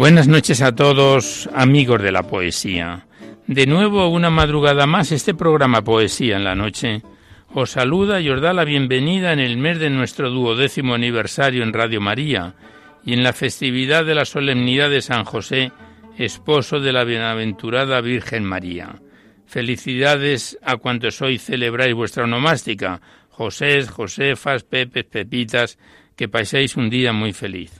Buenas noches a todos, amigos de la poesía. De nuevo, una madrugada más, este programa Poesía en la Noche os saluda y os da la bienvenida en el mes de nuestro duodécimo aniversario en Radio María y en la festividad de la solemnidad de San José, esposo de la bienaventurada Virgen María. Felicidades a cuantos hoy celebráis vuestra onomástica, José, Josefas, Pepes, Pepitas, que paséis un día muy feliz.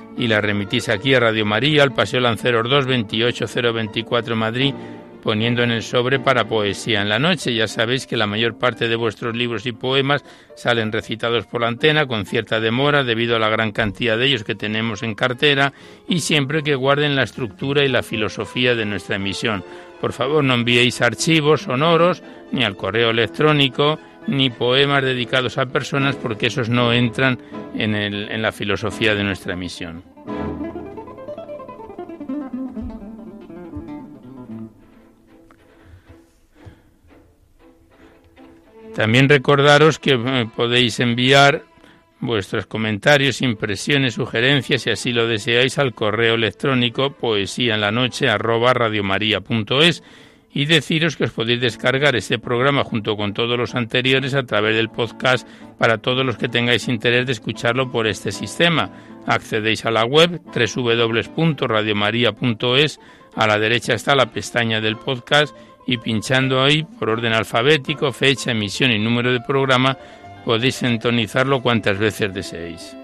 y las remitís aquí a Radio María, al Paseo Lanceros 2, 28024 Madrid, poniendo en el sobre para poesía en la noche. Ya sabéis que la mayor parte de vuestros libros y poemas salen recitados por la antena con cierta demora debido a la gran cantidad de ellos que tenemos en cartera y siempre que guarden la estructura y la filosofía de nuestra emisión. Por favor, no enviéis archivos sonoros ni al correo electrónico ni poemas dedicados a personas porque esos no entran en, en la filosofía de nuestra emisión. También recordaros que eh, podéis enviar vuestros comentarios, impresiones, sugerencias, si así lo deseáis, al correo electrónico poesía en la noche arroba radiomaria.es y deciros que os podéis descargar este programa junto con todos los anteriores a través del podcast para todos los que tengáis interés de escucharlo por este sistema. Accedéis a la web www.radiomaria.es, a la derecha está la pestaña del podcast y pinchando ahí por orden alfabético, fecha, emisión y número de programa podéis sintonizarlo cuantas veces deseéis.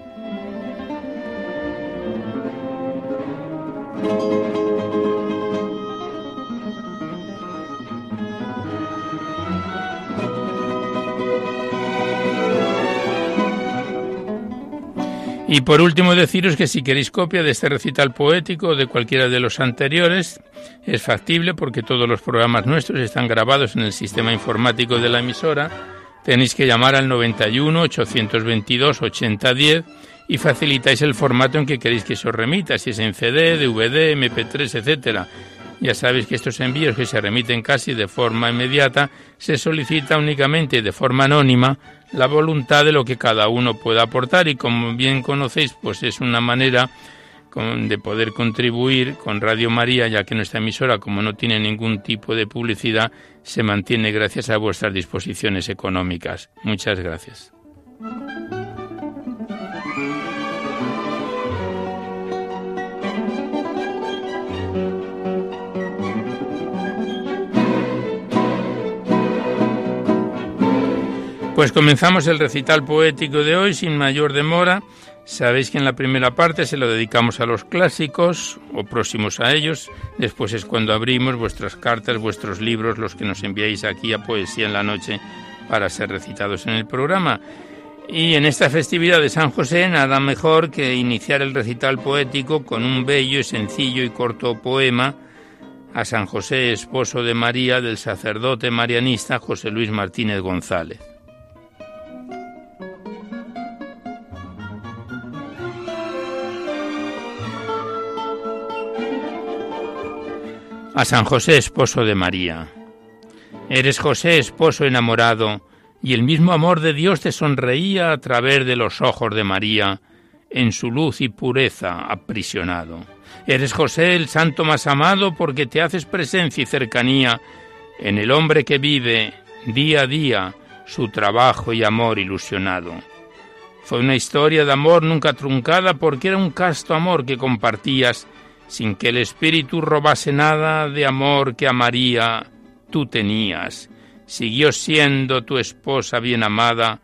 Y por último deciros que si queréis copia de este recital poético o de cualquiera de los anteriores, es factible porque todos los programas nuestros están grabados en el sistema informático de la emisora. Tenéis que llamar al 91 822 8010 y facilitáis el formato en que queréis que se os remita, si es en CD, DVD, MP3, etcétera. Ya sabéis que estos envíos que se remiten casi de forma inmediata se solicita únicamente de forma anónima la voluntad de lo que cada uno pueda aportar y como bien conocéis, pues es una manera de poder contribuir con Radio María, ya que nuestra emisora, como no tiene ningún tipo de publicidad, se mantiene gracias a vuestras disposiciones económicas. Muchas gracias. Pues comenzamos el recital poético de hoy sin mayor demora. Sabéis que en la primera parte se lo dedicamos a los clásicos o próximos a ellos. Después es cuando abrimos vuestras cartas, vuestros libros, los que nos enviáis aquí a Poesía en la Noche para ser recitados en el programa. Y en esta festividad de San José nada mejor que iniciar el recital poético con un bello, sencillo y corto poema a San José, esposo de María, del sacerdote marianista José Luis Martínez González. A San José, esposo de María. Eres José, esposo enamorado, y el mismo amor de Dios te sonreía a través de los ojos de María, en su luz y pureza aprisionado. Eres José el santo más amado porque te haces presencia y cercanía en el hombre que vive día a día su trabajo y amor ilusionado. Fue una historia de amor nunca truncada porque era un casto amor que compartías sin que el espíritu robase nada de amor que a María tú tenías siguió siendo tu esposa bien amada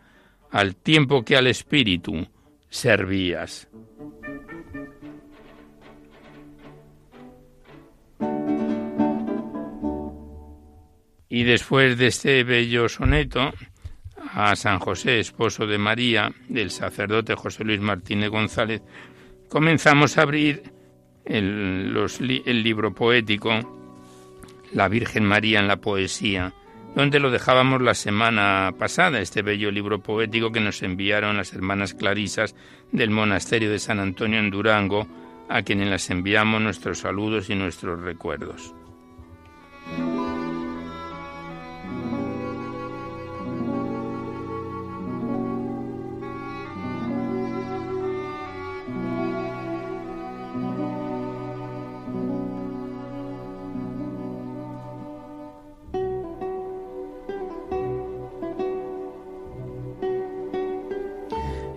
al tiempo que al Espíritu servías. Y después de este bello soneto, a San José, esposo de María, del sacerdote José Luis Martínez González, comenzamos a abrir el, libro poético La Virgen María en la poesía, donde lo dejábamos la semana pasada, este bello libro poético que nos enviaron las hermanas clarisas del monasterio de San Antonio en Durango, a quienes las enviamos nuestros saludos y nuestros recuerdos.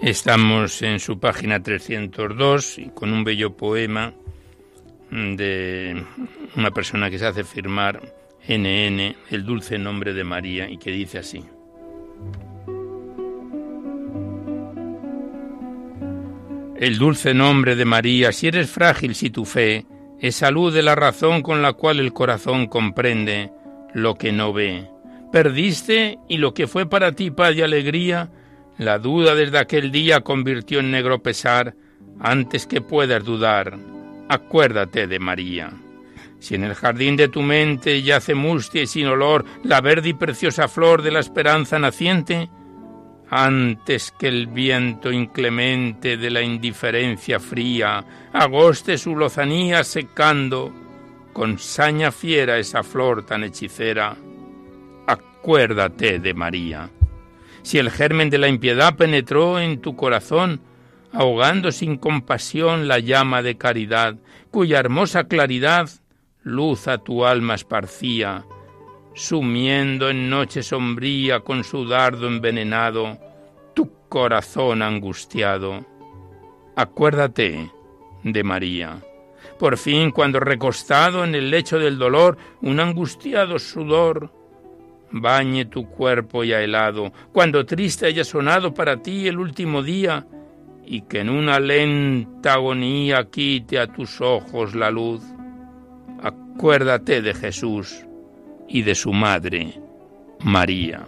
Estamos en su página 302 y con un bello poema de una persona que se hace firmar NN, el dulce nombre de María, y que dice así. El dulce nombre de María, si eres frágil, si tu fe es salud de la razón con la cual el corazón comprende lo que no ve. Perdiste y lo que fue para ti paz y alegría, la duda desde aquel día convirtió en negro pesar, antes que puedas dudar, acuérdate de María. Si en el jardín de tu mente yace mustia y sin olor la verde y preciosa flor de la esperanza naciente, antes que el viento inclemente de la indiferencia fría agoste su lozanía secando, con saña fiera esa flor tan hechicera, acuérdate de María si el germen de la impiedad penetró en tu corazón, ahogando sin compasión la llama de caridad, cuya hermosa claridad luz a tu alma esparcía, sumiendo en noche sombría con su dardo envenenado tu corazón angustiado. Acuérdate de María. Por fin, cuando recostado en el lecho del dolor, un angustiado sudor bañe tu cuerpo ya helado, cuando triste haya sonado para ti el último día, y que en una lenta agonía quite a tus ojos la luz. Acuérdate de Jesús y de su madre, María.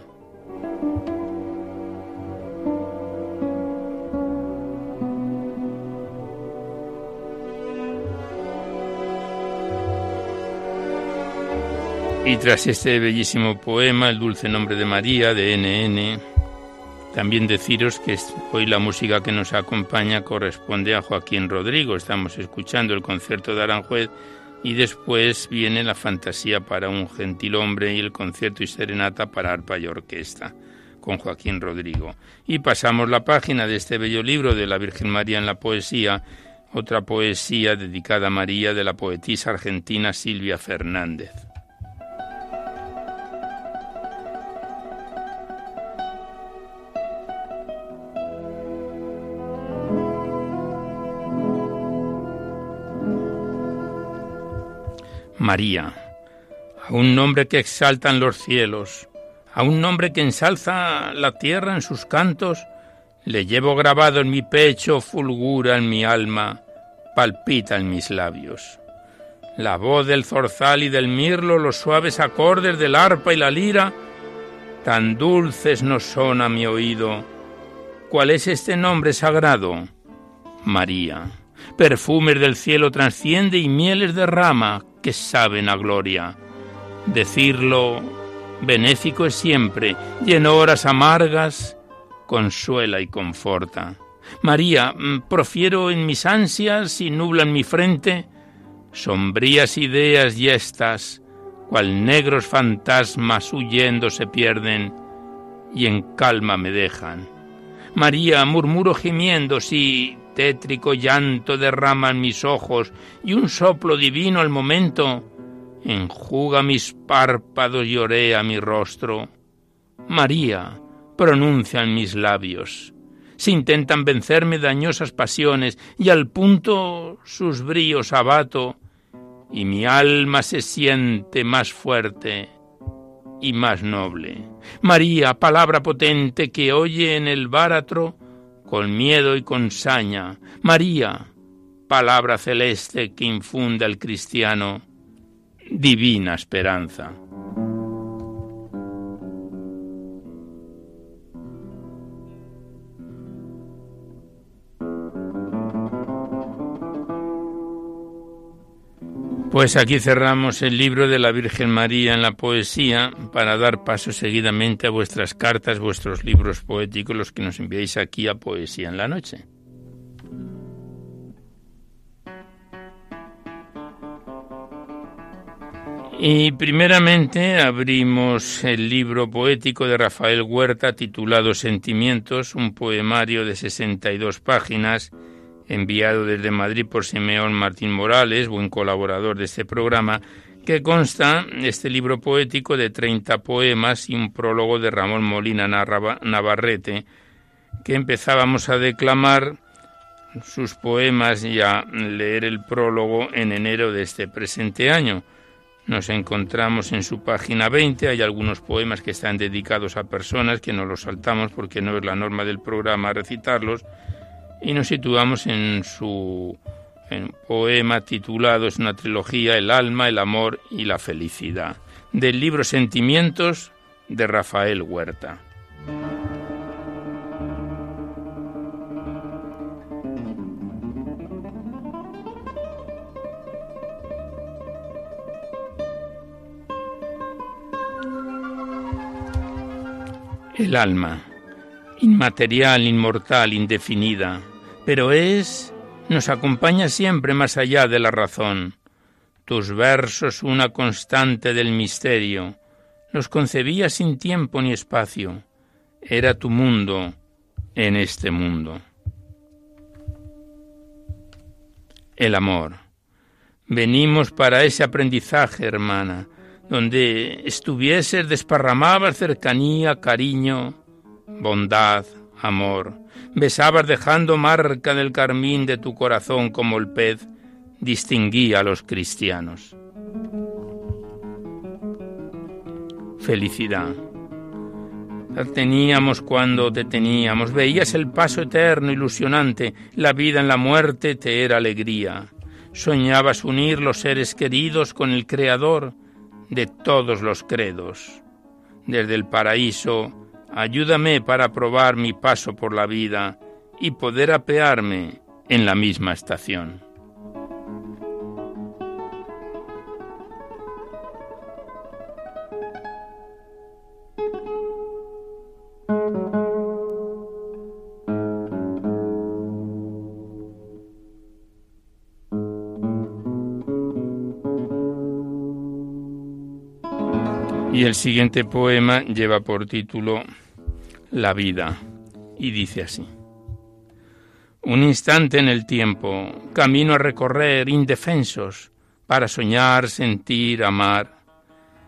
Y tras este bellísimo poema, El dulce nombre de María, de NN, también deciros que hoy la música que nos acompaña corresponde a Joaquín Rodrigo. Estamos escuchando el concierto de Aranjuez y después viene la fantasía para un gentil hombre y el concierto y serenata para arpa y orquesta con Joaquín Rodrigo. Y pasamos la página de este bello libro de la Virgen María en la poesía, otra poesía dedicada a María de la poetisa argentina Silvia Fernández. María, a un nombre que exaltan los cielos, a un nombre que ensalza la tierra en sus cantos, le llevo grabado en mi pecho, fulgura en mi alma, palpita en mis labios. La voz del zorzal y del mirlo, los suaves acordes del arpa y la lira, tan dulces nos son a mi oído. ¿Cuál es este nombre sagrado? María. Perfumes del cielo transciende y mieles derrama que saben a gloria. Decirlo benéfico es siempre, y en horas amargas consuela y conforta. María, mm, profiero en mis ansias y nublan mi frente sombrías ideas y estas, cual negros fantasmas huyendo se pierden y en calma me dejan. María, murmuro gimiendo, si tétrico llanto derraman mis ojos y un soplo divino al momento enjuga mis párpados y orea mi rostro. María, pronuncian mis labios. Si intentan vencerme dañosas pasiones y al punto sus bríos abato, y mi alma se siente más fuerte y más noble. María, palabra potente que oye en el báratro con miedo y con saña. María, palabra celeste que infunde al cristiano divina esperanza. Pues aquí cerramos el libro de la Virgen María en la poesía para dar paso seguidamente a vuestras cartas, vuestros libros poéticos, los que nos enviáis aquí a Poesía en la Noche. Y primeramente abrimos el libro poético de Rafael Huerta titulado Sentimientos, un poemario de 62 páginas enviado desde Madrid por Simeón Martín Morales, buen colaborador de este programa, que consta este libro poético de 30 poemas y un prólogo de Ramón Molina Navarrete, que empezábamos a declamar sus poemas y a leer el prólogo en enero de este presente año. Nos encontramos en su página 20, hay algunos poemas que están dedicados a personas que no los saltamos porque no es la norma del programa recitarlos, y nos situamos en su poema titulado, es una trilogía, El alma, el amor y la felicidad, del libro Sentimientos de Rafael Huerta. El alma, inmaterial, inmortal, indefinida, pero es, nos acompaña siempre más allá de la razón. Tus versos una constante del misterio, los concebía sin tiempo ni espacio, era tu mundo en este mundo. El amor. Venimos para ese aprendizaje, hermana, donde estuvieses desparramabas cercanía, cariño, bondad, amor, besabas dejando marca del carmín de tu corazón como el pez distinguía a los cristianos. Felicidad. La teníamos cuando te teníamos, veías el paso eterno, ilusionante, la vida en la muerte te era alegría. Soñabas unir los seres queridos con el Creador de todos los credos. Desde el paraíso Ayúdame para probar mi paso por la vida y poder apearme en la misma estación. Y el siguiente poema lleva por título La vida y dice así. Un instante en el tiempo, camino a recorrer indefensos para soñar, sentir, amar.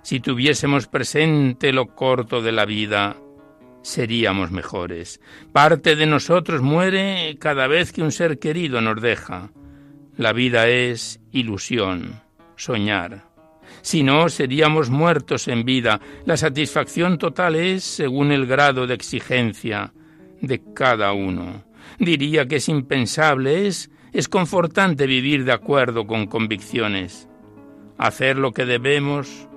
Si tuviésemos presente lo corto de la vida, seríamos mejores. Parte de nosotros muere cada vez que un ser querido nos deja. La vida es ilusión, soñar Si no, seríamos muertos en vida. La satisfacción total es según el grado de exigencia de cada uno. Diría que es impensable, es, es confortante vivir de acuerdo con convicciones. Hacer lo que debemos,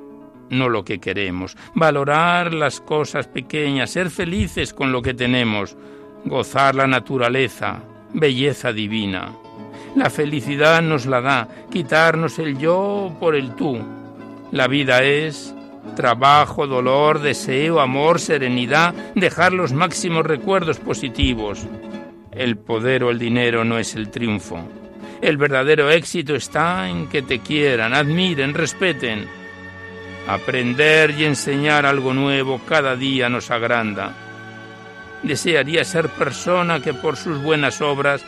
no lo que queremos. Valorar las cosas pequeñas, ser felices con lo que tenemos, gozar la naturaleza, belleza divina. La felicidad nos la da, quitarnos el yo por el tú. La vida es trabajo, dolor, deseo, amor, serenidad, dejar los máximos recuerdos positivos. El poder o el dinero no es el triunfo. El verdadero éxito está en que te quieran, admiren, respeten. Aprender y enseñar algo nuevo cada día nos agranda. Desearía ser persona que por sus buenas obras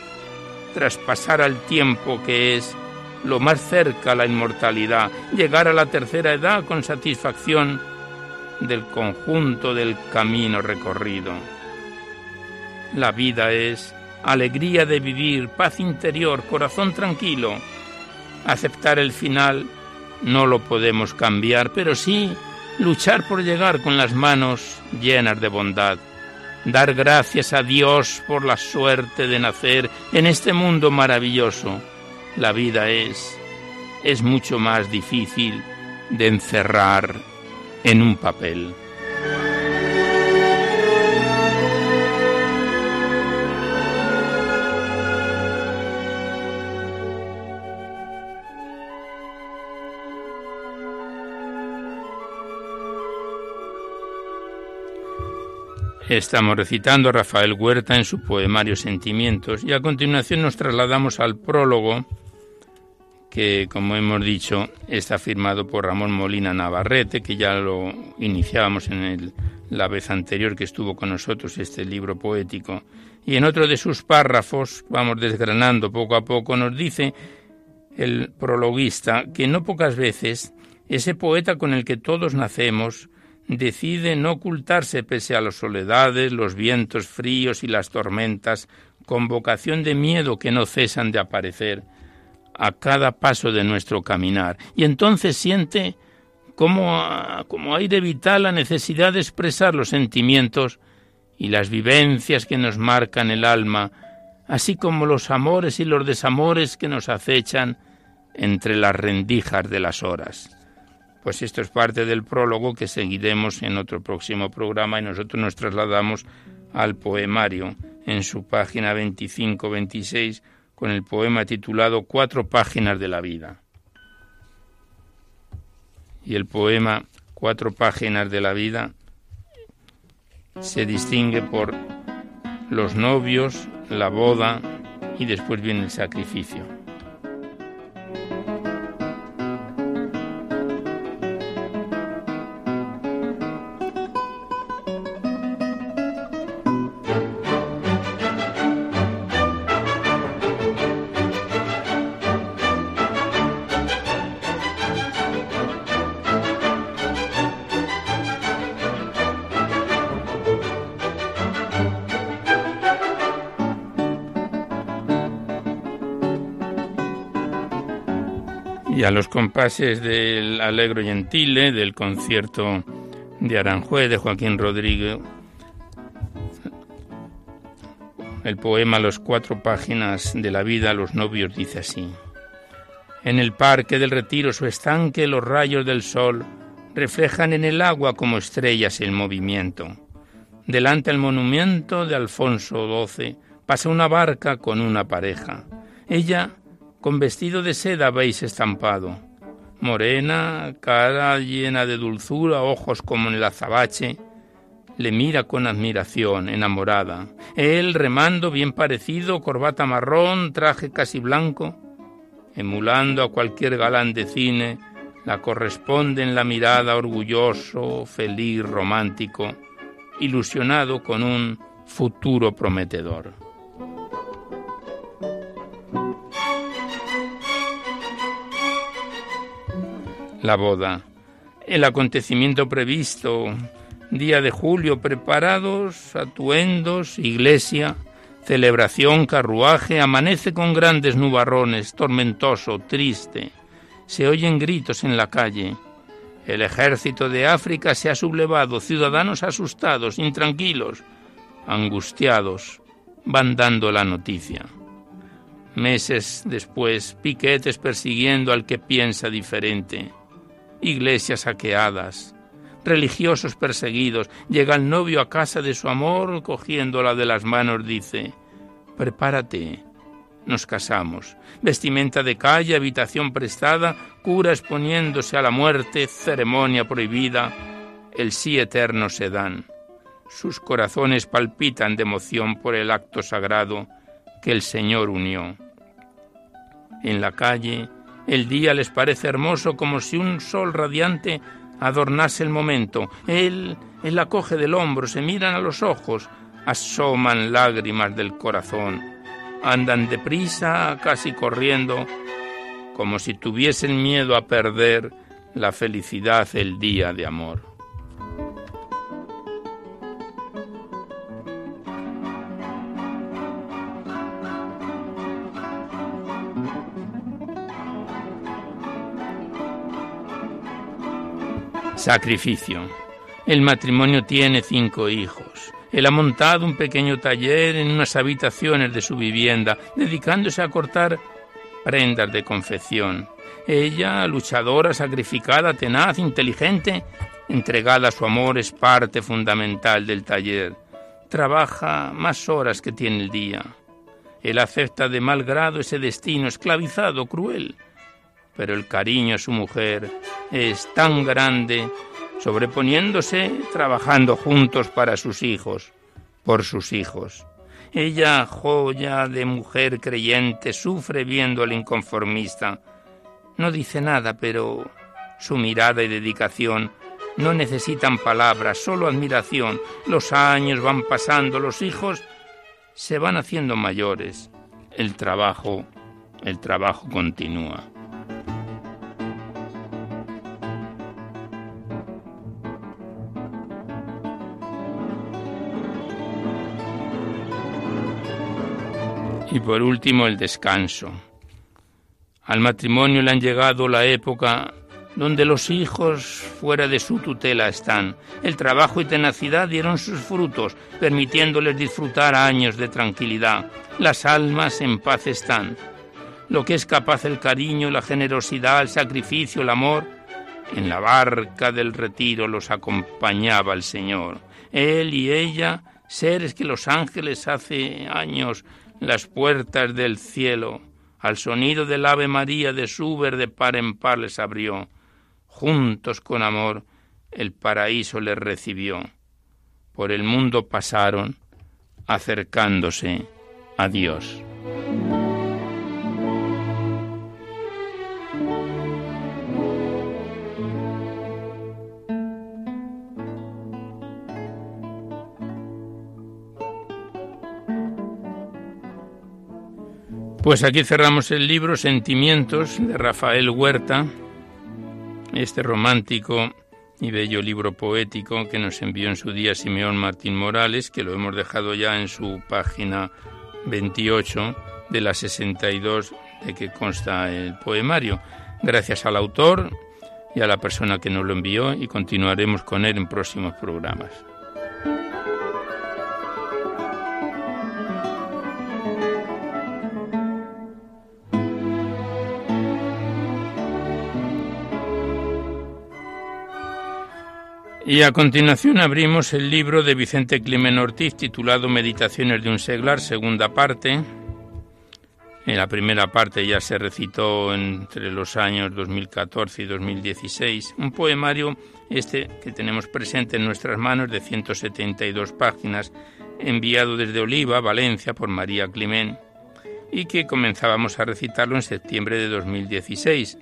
traspasara el tiempo que es lo más cerca a la inmortalidad, llegar a la tercera edad con satisfacción del conjunto del camino recorrido. La vida es alegría de vivir, paz interior, corazón tranquilo. Aceptar el final no lo podemos cambiar, pero sí luchar por llegar con las manos llenas de bondad. Dar gracias a Dios por la suerte de nacer en este mundo maravilloso. La vida es es mucho más difícil de encerrar en un papel. Estamos recitando a Rafael Huerta en su poemario Sentimientos y a continuación nos trasladamos al prólogo que, como hemos dicho, está firmado por Ramón Molina Navarrete, que ya lo iniciábamos en el, la vez anterior que estuvo con nosotros este libro poético. Y en otro de sus párrafos, vamos desgranando poco a poco, nos dice el prologuista que no pocas veces ese poeta con el que todos nacemos decide no ocultarse pese a las soledades, los vientos fríos y las tormentas, con vocación de miedo que no cesan de aparecer a cada paso de nuestro caminar. Y entonces siente como, aire vital la necesidad de expresar los sentimientos y las vivencias que nos marcan el alma, así como los amores y los desamores que nos acechan entre las rendijas de las horas. Pues esto es parte del prólogo que seguiremos en otro próximo programa y nosotros nos trasladamos al poemario en su página 25-26 con el poema titulado Cuatro páginas de la vida. Y el poema Cuatro páginas de la vida se distingue por los novios, la boda y después viene el sacrificio. Y a los compases del Alegro Gentile, del concierto de Aranjuez de Joaquín Rodríguez, el poema Los cuatro páginas de la vida, los novios dice así. En el parque del retiro su estanque los rayos del sol reflejan en el agua como estrellas el movimiento. Delante del monumento de Alfonso XII pasa una barca con una pareja. Ella con vestido de seda habéis estampado. Morena, cara llena de dulzura, ojos como en el azabache, le mira con admiración, enamorada. Él, remando, bien parecido, corbata marrón, traje casi blanco, emulando a cualquier galán de cine, la corresponde en la mirada orgulloso, feliz, romántico, ilusionado con un futuro prometedor. La boda. El acontecimiento previsto, día de julio, preparados, atuendos, iglesia, celebración, carruaje, amanece con grandes nubarrones, tormentoso, triste. Se oyen gritos en la calle. El ejército de África se ha sublevado, ciudadanos asustados, intranquilos, angustiados, van dando la noticia. Meses después, piquetes persiguiendo al que piensa diferente, iglesias saqueadas, religiosos perseguidos. Llega el novio a casa de su amor, cogiéndola de las manos, dice, prepárate, nos casamos. Vestimenta de calle, habitación prestada, cura exponiéndose a la muerte, ceremonia prohibida, el sí eterno se dan. Sus corazones palpitan de emoción por el acto sagrado que el Señor unió. En la calle, el día les parece hermoso como si un sol radiante adornase el momento. Él, él la coge del hombro, se miran a los ojos, asoman lágrimas del corazón. Andan deprisa, casi corriendo, como si tuviesen miedo a perder la felicidad el día de amor. Sacrificio. El matrimonio tiene cinco hijos. Él ha montado un pequeño taller en unas habitaciones de su vivienda, dedicándose a cortar prendas de confección. Ella, luchadora, sacrificada, tenaz, inteligente, entregada a su amor, es parte fundamental del taller. Trabaja más horas que tiene el día. Él acepta de mal grado ese destino esclavizado, cruel pero el cariño a su mujer es tan grande, sobreponiéndose, trabajando juntos para sus hijos, por sus hijos. Ella, joya de mujer creyente, sufre viendo al inconformista. No dice nada, pero su mirada y dedicación no necesitan palabras, solo admiración. Los años van pasando, los hijos se van haciendo mayores. El trabajo, el trabajo continúa. Y por último, el descanso. Al matrimonio le han llegado la época donde los hijos fuera de su tutela están. El trabajo y tenacidad dieron sus frutos, permitiéndoles disfrutar años de tranquilidad. Las almas en paz están. Lo que es capaz el cariño, la generosidad, el sacrificio, el amor, en la barca del retiro los acompañaba el Señor. Él y ella, seres que los ángeles hace años las puertas del cielo, al sonido del Ave María de Suber de par en par les abrió. Juntos con amor el paraíso les recibió. Por el mundo pasaron, acercándose a Dios. Pues aquí cerramos el libro Sentimientos de Rafael Huerta, este romántico y bello libro poético que nos envió en su día Simeón Martín Morales, que lo hemos dejado ya en su página 28 de la 62 de que consta el poemario. Gracias al autor y a la persona que nos lo envió y continuaremos con él en próximos programas. Y a continuación abrimos el libro de Vicente Climen Ortiz titulado Meditaciones de un seglar, segunda parte. En la primera parte ya se recitó entre los años 2014 y 2016 un poemario este que tenemos presente en nuestras manos de 172 páginas, enviado desde Oliva, Valencia, por María Climen, y que comenzábamos a recitarlo en septiembre de 2016.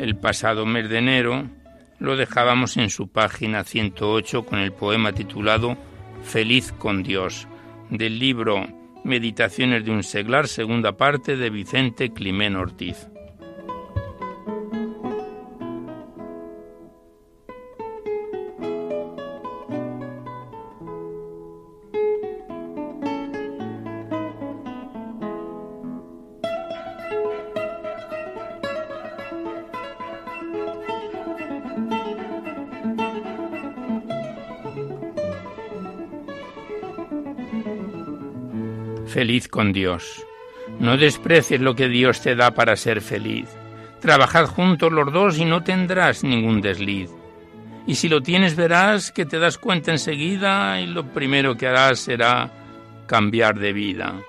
El pasado mes de enero lo dejábamos en su página 108 con el poema titulado Feliz con Dios, del libro Meditaciones de un seglar, segunda parte de Vicente Climén Ortiz. Feliz con Dios. No desprecies lo que Dios te da para ser feliz. Trabajad juntos los dos y no tendrás ningún desliz. Y si lo tienes verás que te das cuenta enseguida y lo primero que harás será cambiar de vida.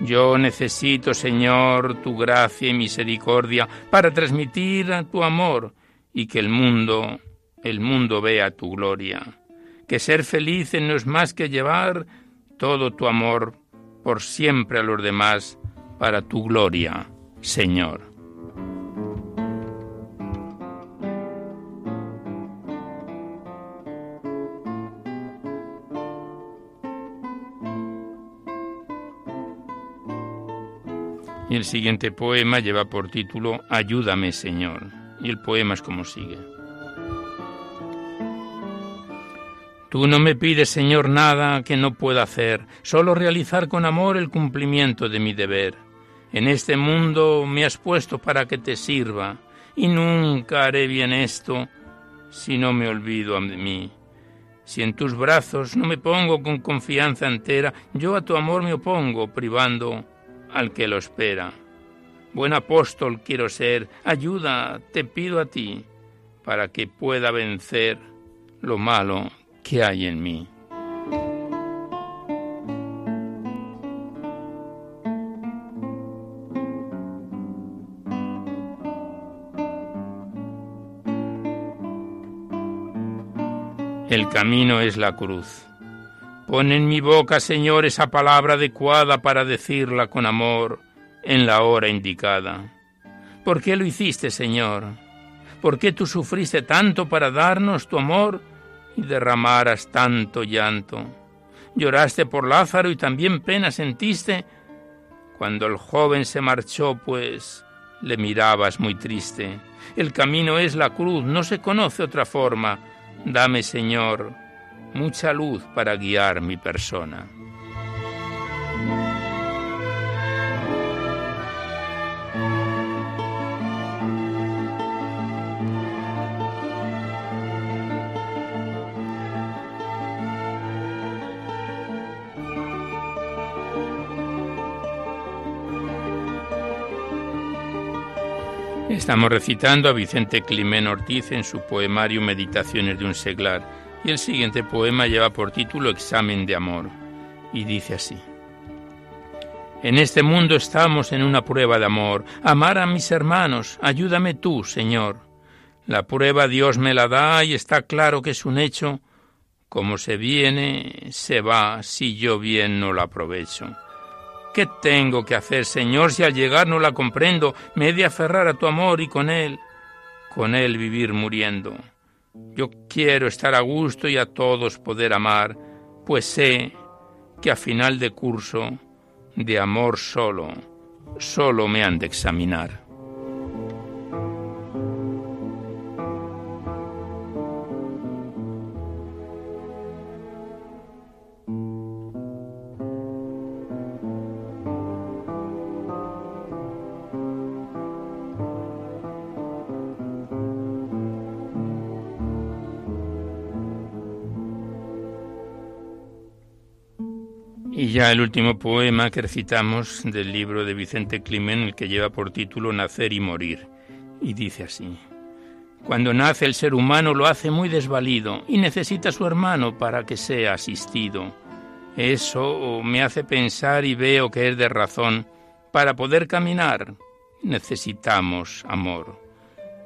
Yo necesito, Señor, tu gracia y misericordia para transmitir tu amor y que el mundo, el mundo vea tu gloria. Que ser feliz no es más que llevar todo tu amor por siempre a los demás para tu gloria, Señor. Y el siguiente poema lleva por título Ayúdame, Señor. Y el poema es como sigue. Tú no me pides, Señor, nada que no pueda hacer, solo realizar con amor el cumplimiento de mi deber. En este mundo me has puesto para que te sirva, y nunca haré bien esto si no me olvido de mí. Si en tus brazos no me pongo con confianza entera, yo a tu amor me opongo, privando al que lo espera. Buen apóstol quiero ser, ayuda, te pido a ti, para que pueda vencer lo malo que hay en mí. El camino es la cruz. Pon en mi boca, Señor, esa palabra adecuada para decirla con amor en la hora indicada. ¿Por qué lo hiciste, Señor? ¿Por qué tú sufriste tanto para darnos tu amor y derramaras tanto llanto? Lloraste por Lázaro y también pena sentiste cuando el joven se marchó, pues le mirabas muy triste. El camino es la cruz, no se conoce otra forma. Dame, Señor, mucha luz para guiar mi persona. Estamos recitando a Vicente Climén Ortiz en su poemario Meditaciones de un seglar y el siguiente poema lleva por título Examen de Amor y dice así. En este mundo estamos en una prueba de amor. Amar a mis hermanos, ayúdame tú, Señor. La prueba Dios me la da y está claro que es un hecho. Como se viene, se va si yo bien no lo aprovecho. ¿Qué tengo que hacer, Señor, si al llegar no la comprendo? Me he de aferrar a tu amor y con él, con él vivir muriendo. Yo quiero estar a gusto y a todos poder amar, pues sé que a final de curso, de amor solo, solo me han de examinar. Ya el último poema que recitamos del libro de Vicente Climen, el que lleva por título Nacer y Morir. Y dice así. Cuando nace el ser humano lo hace muy desvalido y necesita a su hermano para que sea asistido. Eso me hace pensar y veo que es de razón. Para poder caminar necesitamos amor.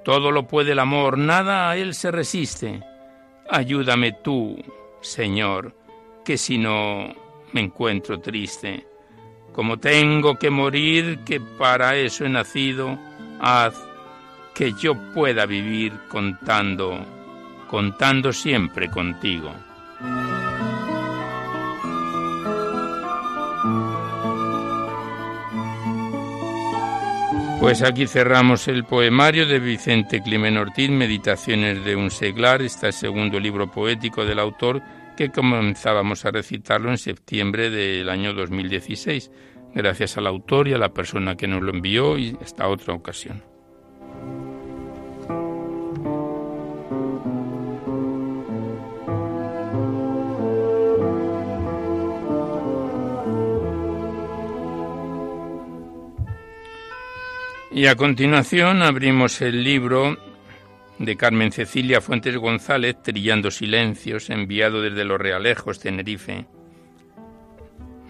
Todo lo puede el amor, nada a él se resiste. Ayúdame tú, Señor, que si no me encuentro triste. Como tengo que morir, que para eso he nacido, haz que yo pueda vivir contando, contando siempre contigo. Pues aquí cerramos el poemario de Vicente Climen Ortiz, Meditaciones de un seglar, está el segundo libro poético del autor que comenzábamos a recitarlo en septiembre del año 2016, gracias al autor y a la persona que nos lo envió y hasta otra ocasión. Y a continuación abrimos el libro de Carmen Cecilia Fuentes González, Trillando Silencios, enviado desde Los Realejos, Tenerife.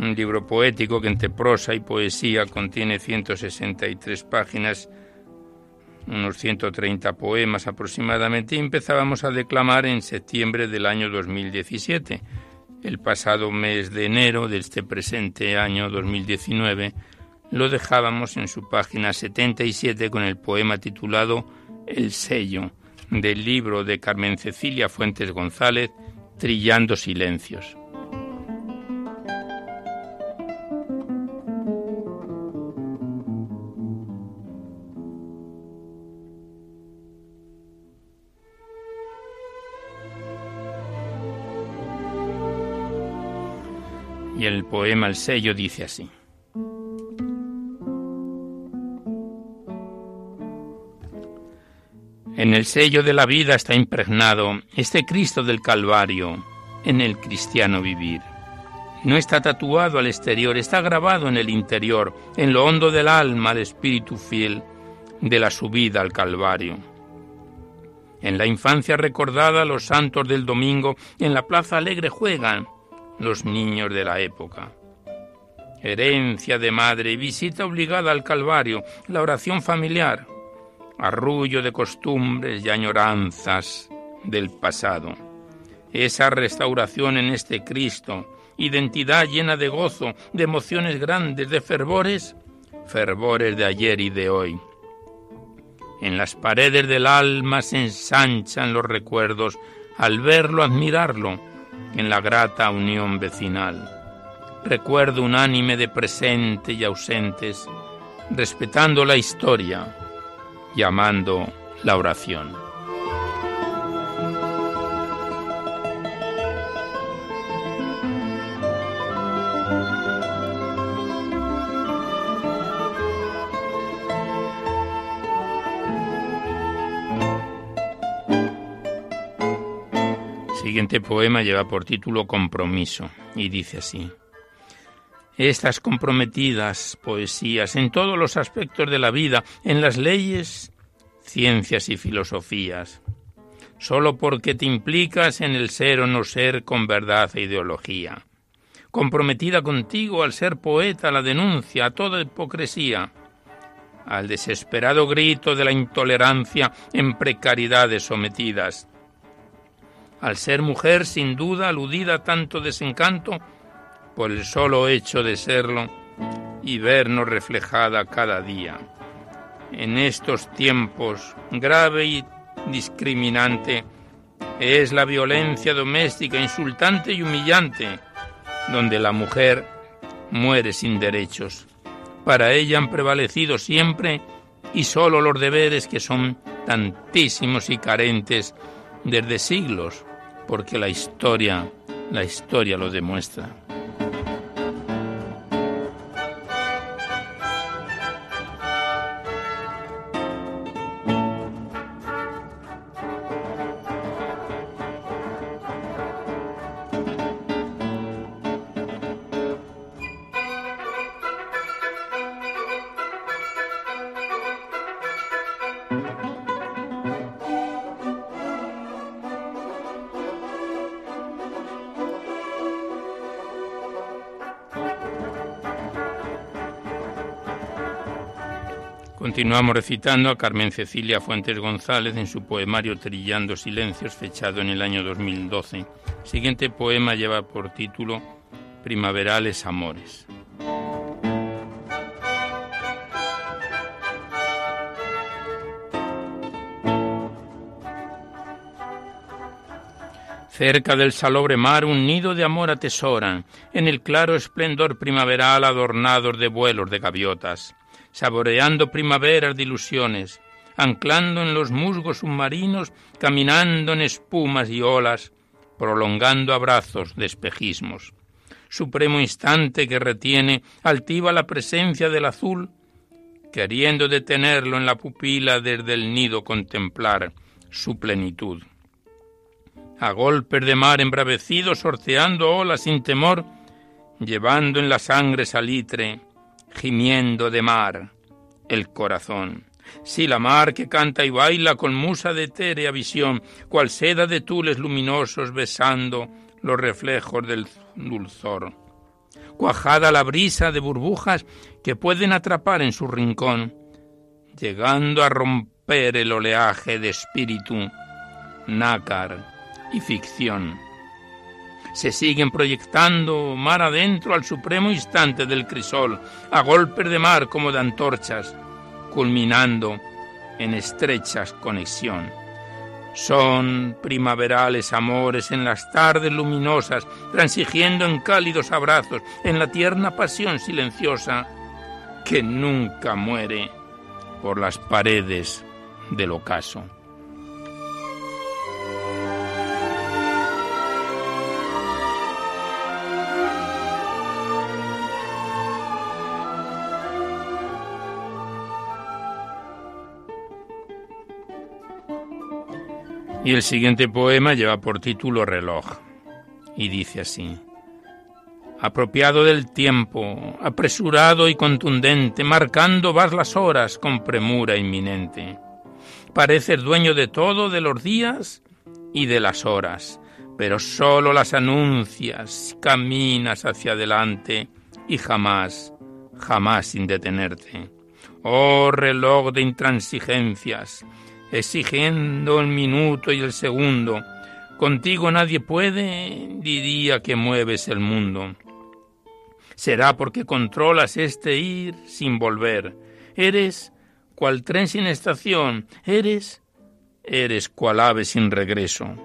Un libro poético que entre prosa y poesía contiene 163 páginas, unos 130 poemas aproximadamente, empezábamos a declamar en septiembre del año 2017. El pasado mes de enero de este presente año 2019 lo dejábamos en su página 77 con el poema titulado El sello del libro de Carmen Cecilia Fuentes González, Trillando Silencios. Y el poema El sello dice así. En el sello de la vida está impregnado este Cristo del Calvario, en el cristiano vivir. No está tatuado al exterior, está grabado en el interior, en lo hondo del alma, el espíritu fiel de la subida al Calvario. En la infancia recordada, los santos del domingo en la plaza alegre juegan los niños de la época. Herencia de madre, visita obligada al Calvario, la oración familiar, arrullo de costumbres y añoranzas del pasado. Esa restauración en este Cristo, identidad llena de gozo, de emociones grandes, de fervores, fervores de ayer y de hoy. En las paredes del alma se ensanchan los recuerdos al verlo, admirarlo, en la grata unión vecinal. Recuerdo unánime de presente y ausentes, respetando la historia, llamando la oración. siguiente poema lleva por título Compromiso y dice así. Estas comprometidas poesías en todos los aspectos de la vida, en las leyes, ciencias y filosofías, solo porque te implicas en el ser o no ser con verdad e ideología. Comprometida contigo al ser poeta, la denuncia, a toda hipocresía, al desesperado grito de la intolerancia en precariedades sometidas, al ser mujer sin duda aludida a tanto desencanto por el solo hecho de serlo y vernos reflejada cada día. En estos tiempos grave y discriminante es la violencia doméstica insultante y humillante, donde la mujer muere sin derechos. Para ella han prevalecido siempre y solo los deberes que son tantísimos y carentes desde siglos porque la historia, la historia lo demuestra. Continuamos recitando a Carmen Cecilia Fuentes González en su poemario Trillando Silencios, fechado en el año 2012. siguiente poema lleva por título Primaverales Amores. Cerca del salobre mar un nido de amor atesoran, en el claro esplendor primaveral adornados de vuelos de gaviotas saboreando primaveras de ilusiones, anclando en los musgos submarinos, caminando en espumas y olas, prolongando abrazos de espejismos. Supremo instante que retiene altiva la presencia del azul, queriendo detenerlo en la pupila desde el nido contemplar su plenitud. A golpes de mar embravecido, sorteando olas sin temor, llevando en la sangre salitre, gimiendo de mar, el corazón. Si la mar que canta y baila con musa de etérea visión, cual seda de tules luminosos besando los reflejos del dulzor. Cuajada la brisa de burbujas que pueden atrapar en su rincón, llegando a romper el oleaje de espíritu, nácar y ficción. Se siguen proyectando mar adentro al supremo instante del crisol, a golpes de mar como de antorchas, culminando en estrechas conexión. Son primaverales amores en las tardes luminosas, transigiendo en cálidos abrazos, en la tierna pasión silenciosa que nunca muere por las paredes del ocaso. Y el siguiente poema lleva por título Reloj y dice así. Apropiado del tiempo, apresurado y contundente, marcando vas las horas con premura inminente. Pareces dueño de todo, de los días y de las horas, pero solo las anuncias, caminas hacia adelante y jamás, jamás sin detenerte. Oh reloj de intransigencias, exigiendo el minuto y el segundo. Contigo nadie puede, diría que mueves el mundo. Será porque controlas este ir sin volver. Eres cual tren sin estación. Eres, eres cual ave sin regreso.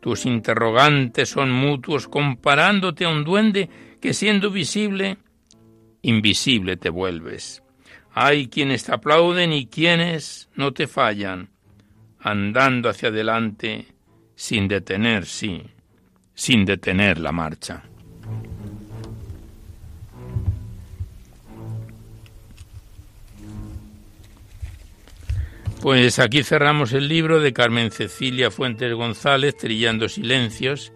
Tus interrogantes son mutuos comparándote a un duende que siendo visible, invisible te vuelves. Hay quienes te aplauden y quienes no te fallan, andando hacia adelante sin detener, sí, sin detener la marcha. Pues aquí cerramos el libro de Carmen Cecilia Fuentes González, Trillando Silencios,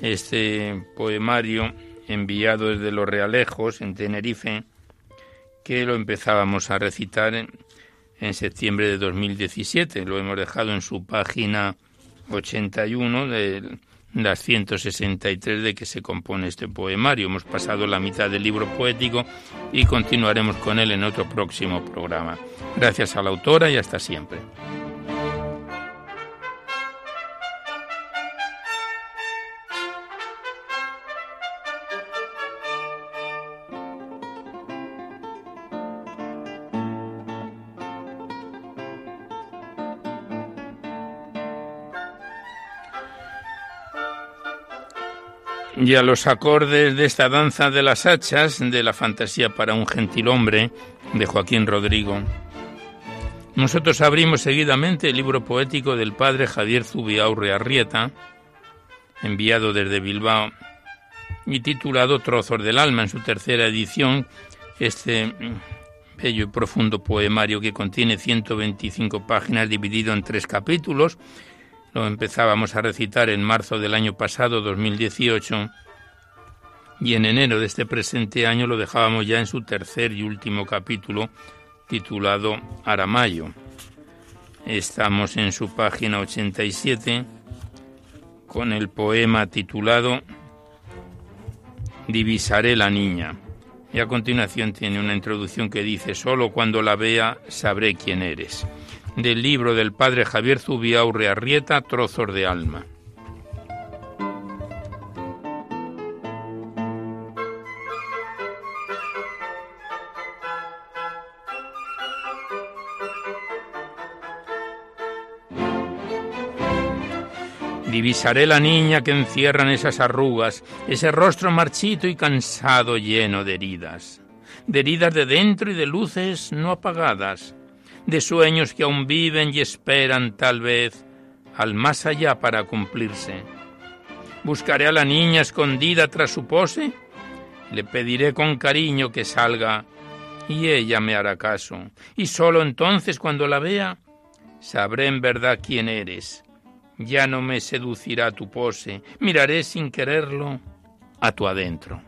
este poemario enviado desde Los Realejos, en Tenerife, que lo empezábamos a recitar en, septiembre de 2017. Lo hemos dejado en su página 81 de las 163 de que se compone este poemario. Hemos pasado la mitad del libro poético y continuaremos con él en otro próximo programa. Gracias a la autora y hasta siempre. Y a los acordes de esta danza de las hachas de la fantasía para un gentil hombre de Joaquín Rodrigo. Nosotros abrimos seguidamente el libro poético del padre Javier Zubiaurre Arrieta, enviado desde Bilbao, y titulado Trozos del Alma en su tercera edición, este bello y profundo poemario que contiene 125 páginas dividido en tres capítulos lo empezábamos a recitar en marzo del año pasado, 2018, y en enero de este presente año lo dejábamos ya en su tercer y último capítulo, titulado Aramayo. Estamos en su página 87 con el poema titulado Divisaré la niña. Y a continuación tiene una introducción que dice, solo cuando la vea sabré quién eres del libro del padre Javier Zubiaurre Arrieta, Trozos de Alma. Divisaré la niña que encierran esas arrugas, ese rostro marchito y cansado lleno de heridas, de heridas de dentro y de luces no apagadas, de sueños que aún viven y esperan tal vez al más allá para cumplirse. Buscaré a la niña escondida tras su pose, le pediré con cariño que salga y ella me hará caso. Y sólo entonces cuando la vea, sabré en verdad quién eres. Ya no me seducirá tu pose, miraré sin quererlo a tu adentro.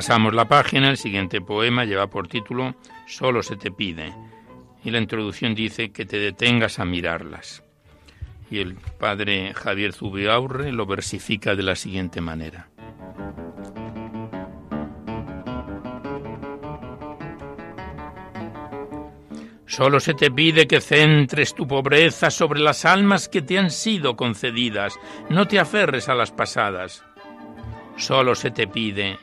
Pasamos la página, el siguiente poema lleva por título Solo se te pide y la introducción dice que te detengas a mirarlas. Y el padre Javier Zubiaurre lo versifica de la siguiente manera. Solo se te pide que centres tu pobreza sobre las almas que te han sido concedidas, no te aferres a las pasadas. Solo se te pide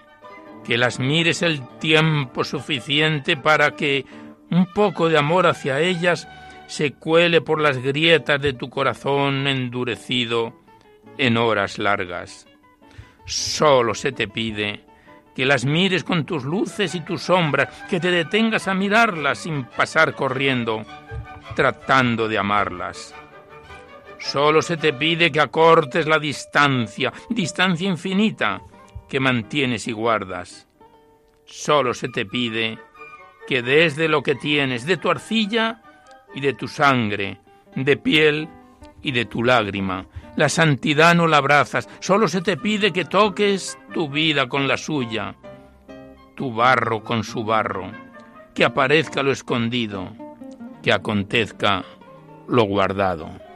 que las mires el tiempo suficiente para que un poco de amor hacia ellas se cuele por las grietas de tu corazón endurecido en horas largas. Solo se te pide que las mires con tus luces y tus sombras, que te detengas a mirarlas sin pasar corriendo, tratando de amarlas. Solo se te pide que acortes la distancia, distancia infinita, que mantienes y guardas. Solo se te pide que des de lo que tienes, de tu arcilla y de tu sangre, de piel y de tu lágrima. La santidad no la abrazas, solo se te pide que toques tu vida con la suya, tu barro con su barro, que aparezca lo escondido, que acontezca lo guardado.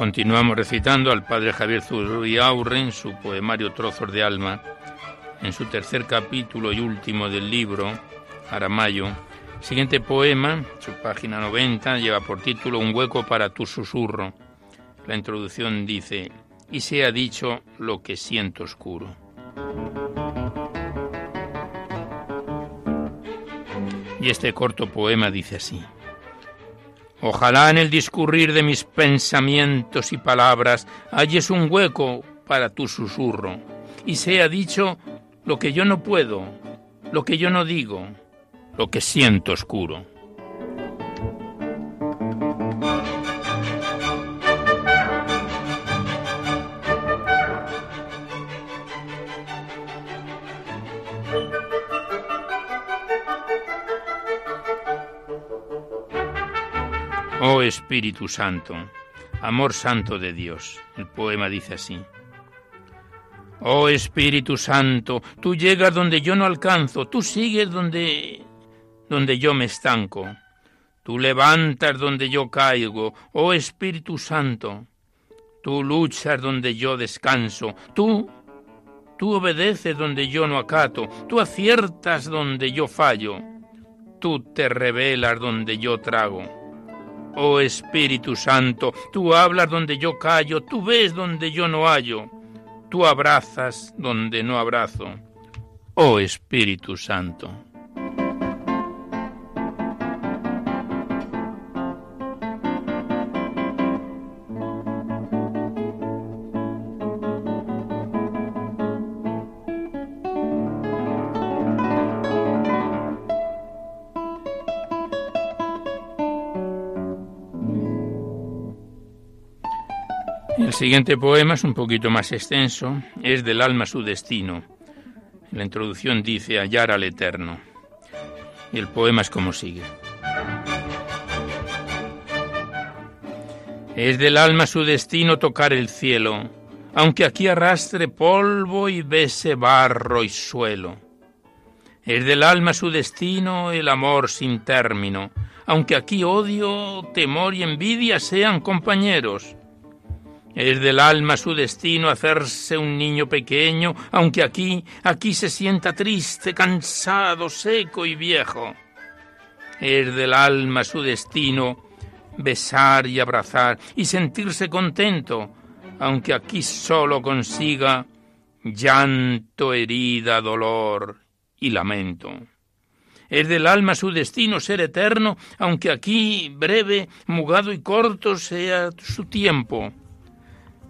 Continuamos recitando al padre Javier Zuriaurre en su poemario Trozos de Alma, en su tercer capítulo y último del libro, Aramayo. siguiente poema, su página 90, lleva por título Un hueco para tu susurro. La introducción dice, y se ha dicho lo que siento oscuro. Y este corto poema dice así. Ojalá en el discurrir de mis pensamientos y palabras halles un hueco para tu susurro y sea dicho lo que yo no puedo, lo que yo no digo, lo que siento oscuro. Espíritu Santo, amor santo de Dios. El poema dice así. Oh Espíritu Santo, tú llegas donde yo no alcanzo, tú sigues donde donde yo me estanco. Tú levantas donde yo caigo, oh Espíritu Santo. Tú luchas donde yo descanso, tú tú obedeces donde yo no acato, tú aciertas donde yo fallo, tú te revelas donde yo trago. Oh Espíritu Santo, tú hablas donde yo callo, tú ves donde yo no hallo, tú abrazas donde no abrazo. Oh Espíritu Santo. Siguiente poema es un poquito más extenso, es del alma su destino. La introducción dice hallar al eterno. Y el poema es como sigue. Es del alma su destino tocar el cielo, aunque aquí arrastre polvo y bese barro y suelo. Es del alma su destino el amor sin término, aunque aquí odio, temor y envidia sean compañeros es del alma su destino hacerse un niño pequeño, aunque aquí, aquí se sienta triste, cansado, seco y viejo. Es del alma su destino besar y abrazar y sentirse contento, aunque aquí solo consiga llanto, herida, dolor y lamento. Es del alma su destino ser eterno, aunque aquí breve, mugado y corto sea su tiempo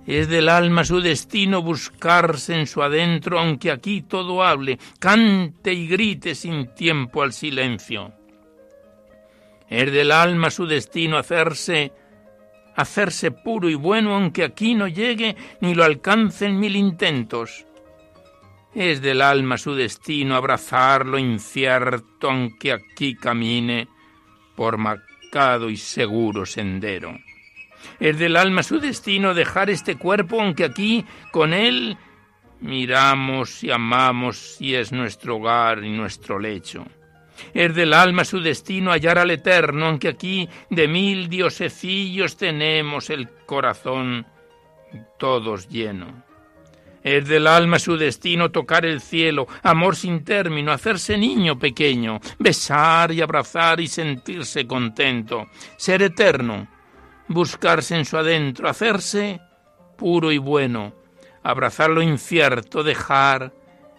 es del alma su destino buscarse en su adentro, aunque aquí todo hable, cante y grite sin tiempo al silencio. Es del alma su destino hacerse hacerse puro y bueno aunque aquí no llegue ni lo alcancen mil intentos. Es del alma su destino abrazarlo incierto aunque aquí camine por marcado y seguro sendero. Es del alma su destino dejar este cuerpo aunque aquí con él miramos y amamos y es nuestro hogar y nuestro lecho. Es del alma su destino hallar al Eterno, aunque aquí de mil diosecillos tenemos el corazón todos lleno. Es del alma su destino tocar el cielo, amor sin término, hacerse niño pequeño, besar y abrazar y sentirse contento, ser eterno, buscarse en su adentro, hacerse puro y bueno, abrazar lo incierto, dejar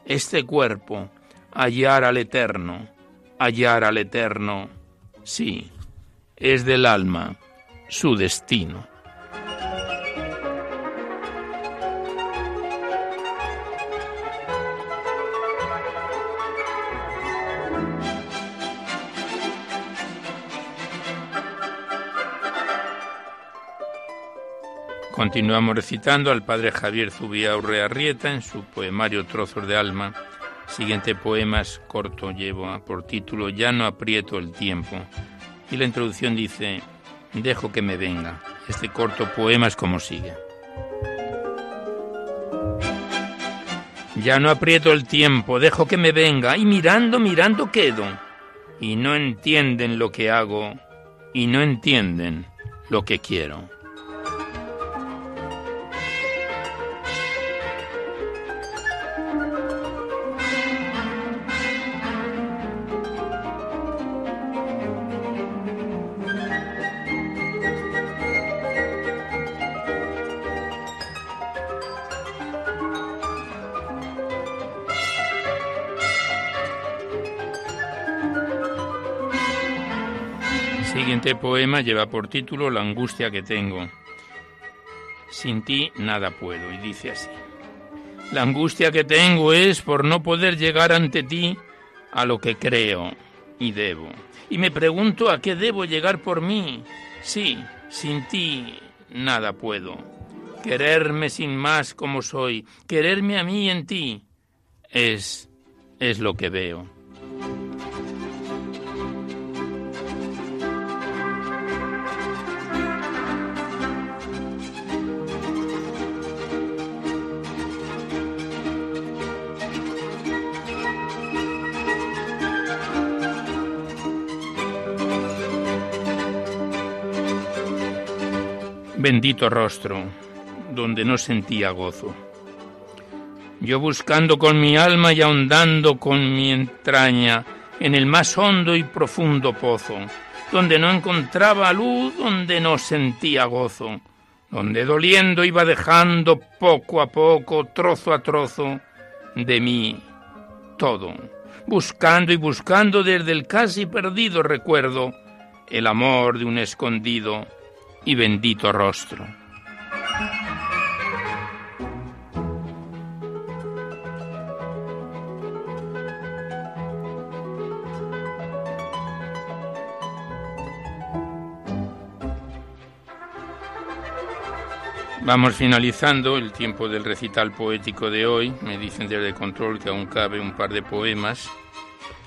este cuerpo, hallar al eterno hallar al Eterno, sí, es del alma su destino. Continuamos recitando al padre Javier Zubia Urrea en su poemario Trozos de Alma Siguiente poema es corto, llevo por título Ya no aprieto el tiempo. Y la introducción dice, Dejo que me venga. Este corto poema es como sigue. Ya no aprieto el tiempo, dejo que me venga, y mirando, mirando quedo. Y no entienden lo que hago, y no entienden lo que quiero. Este poema lleva por título La angustia que tengo. Sin ti nada puedo, y dice así. La angustia que tengo es por no poder llegar ante ti a lo que creo y debo. Y me pregunto a qué debo llegar por mí. Sí, sin ti nada puedo. Quererme sin más como soy, quererme a mí en ti, es, es lo que veo. Bendito rostro, donde no sentía gozo. Yo buscando con mi alma y ahondando con mi entraña en el más hondo y profundo pozo, donde no encontraba luz, donde no sentía gozo, donde doliendo iba dejando poco a poco, trozo a trozo, de mí todo, buscando y buscando desde el casi perdido recuerdo el amor de un escondido y bendito rostro. Vamos finalizando el tiempo del recital poético de hoy. Me dicen desde control que aún cabe un par de poemas.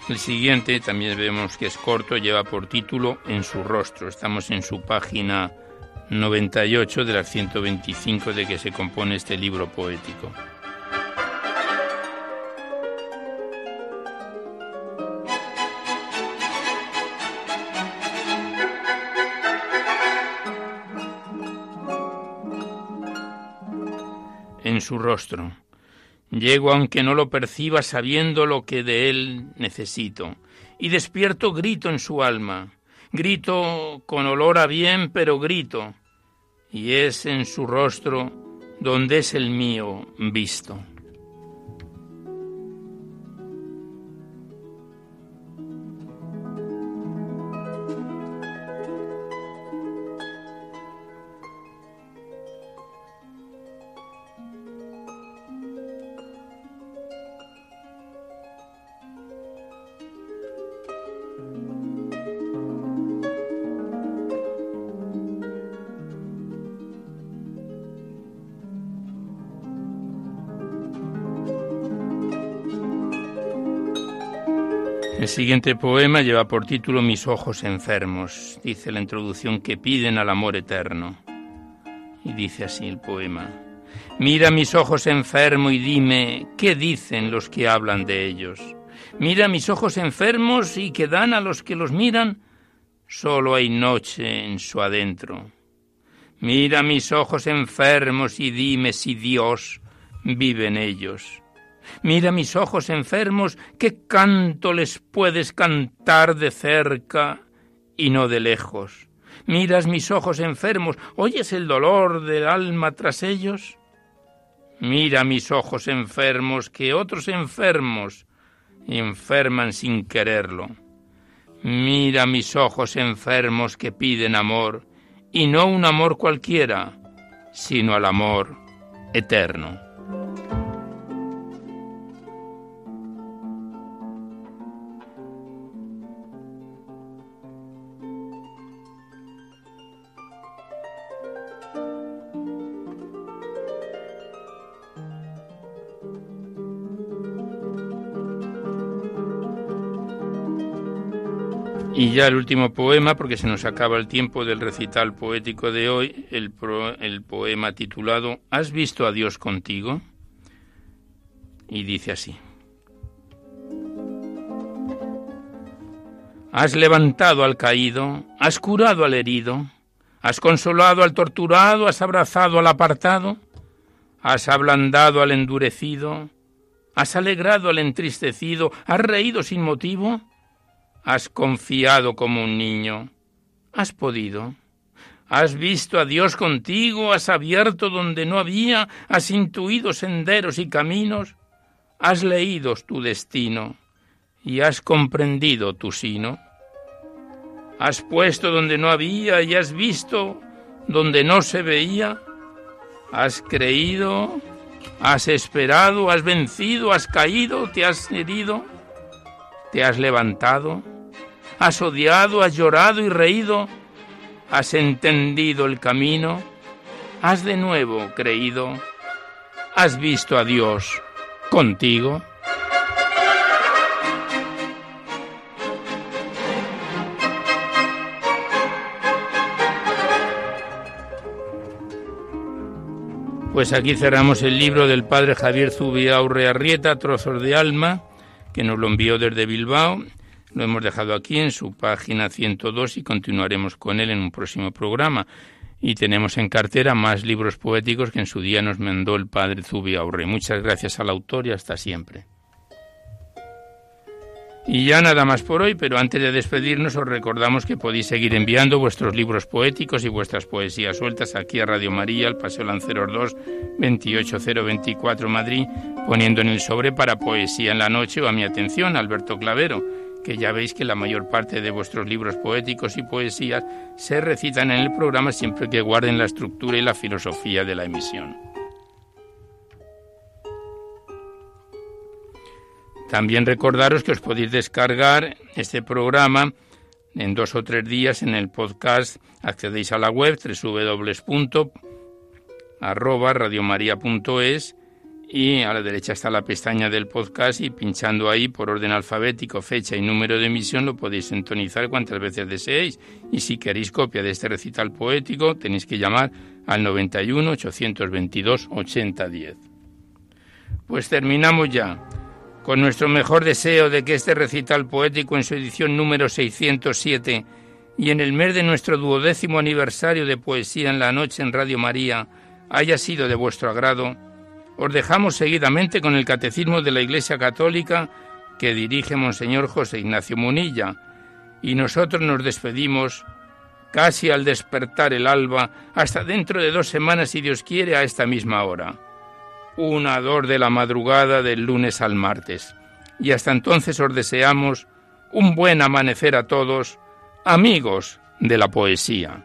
El siguiente también vemos que es corto, lleva por título En su rostro. Estamos en su página 98 de las 125 de que se compone este libro poético. En su rostro. Llego aunque no lo perciba sabiendo lo que de él necesito, y despierto grito en su alma Grito con olor a bien, pero grito, y es en su rostro donde es el mío visto. Siguiente poema lleva por título Mis ojos enfermos. Dice la introducción que piden al amor eterno. Y dice así el poema. Mira mis ojos enfermos y dime, ¿qué dicen los que hablan de ellos? Mira mis ojos enfermos y que dan a los que los miran, solo hay noche en su adentro. Mira mis ojos enfermos y dime si Dios vive en ellos. Mira mis ojos enfermos, qué canto les puedes cantar de cerca y no de lejos. Miras mis ojos enfermos, oyes el dolor del alma tras ellos. Mira mis ojos enfermos, que otros enfermos enferman sin quererlo. Mira mis ojos enfermos que piden amor, y no un amor cualquiera, sino al amor eterno. Y ya el último poema, porque se nos acaba el tiempo del recital poético de hoy, el, poema titulado ¿Has visto a Dios contigo? Y dice así. Has levantado al caído, has curado al herido, has consolado al torturado, has abrazado al apartado, has ablandado al endurecido, has alegrado al entristecido, has reído sin motivo Has confiado como un niño. Has podido. Has visto a Dios contigo, has abierto donde no había, has intuido senderos y caminos, has leído tu destino y has comprendido tu sino. Has puesto donde no había y has visto donde no se veía. Has creído, has esperado, has vencido, has caído, te has herido, te has levantado has odiado, has llorado y reído, has entendido el camino, has de nuevo creído, has visto a Dios contigo. Pues aquí cerramos el libro del padre Javier Zubiaurre Arrieta, Trozos de Alma, que nos lo envió desde Bilbao lo hemos dejado aquí en su página 102 y continuaremos con él en un próximo programa. Y tenemos en cartera más libros poéticos que en su día nos mandó el padre Zubiaurre. Muchas gracias al autor y hasta siempre. Y ya nada más por hoy, pero antes de despedirnos os recordamos que podéis seguir enviando vuestros libros poéticos y vuestras poesías sueltas aquí a Radio María, al Paseo Lanceros 2, 28024 Madrid, poniendo en el sobre para Poesía en la Noche o a mi atención, Alberto Clavero que ya veis que la mayor parte de vuestros libros poéticos y poesías se recitan en el programa siempre que guarden la estructura y la filosofía de la emisión. También recordaros que os podéis descargar este programa en dos o tres días en el podcast. Accedéis a la web www.radiomaria.es y a la derecha está la pestaña del podcast y pinchando ahí por orden alfabético, fecha y número de emisión lo podéis sintonizar cuantas veces deseéis. Y si queréis copia de este recital poético tenéis que llamar al 91 822 8010. Pues terminamos ya con nuestro mejor deseo de que este recital poético en su edición número 607 y en el mes de nuestro duodécimo aniversario de Poesía en la Noche en Radio María haya sido de vuestro agrado os dejamos seguidamente con el Catecismo de la Iglesia Católica que dirige Monseñor José Ignacio Munilla, y nosotros nos despedimos casi al despertar el alba, hasta dentro de dos semanas, si Dios quiere, a esta misma hora. Una dor de la madrugada del lunes al martes. Y hasta entonces os deseamos un buen amanecer a todos, amigos de la poesía.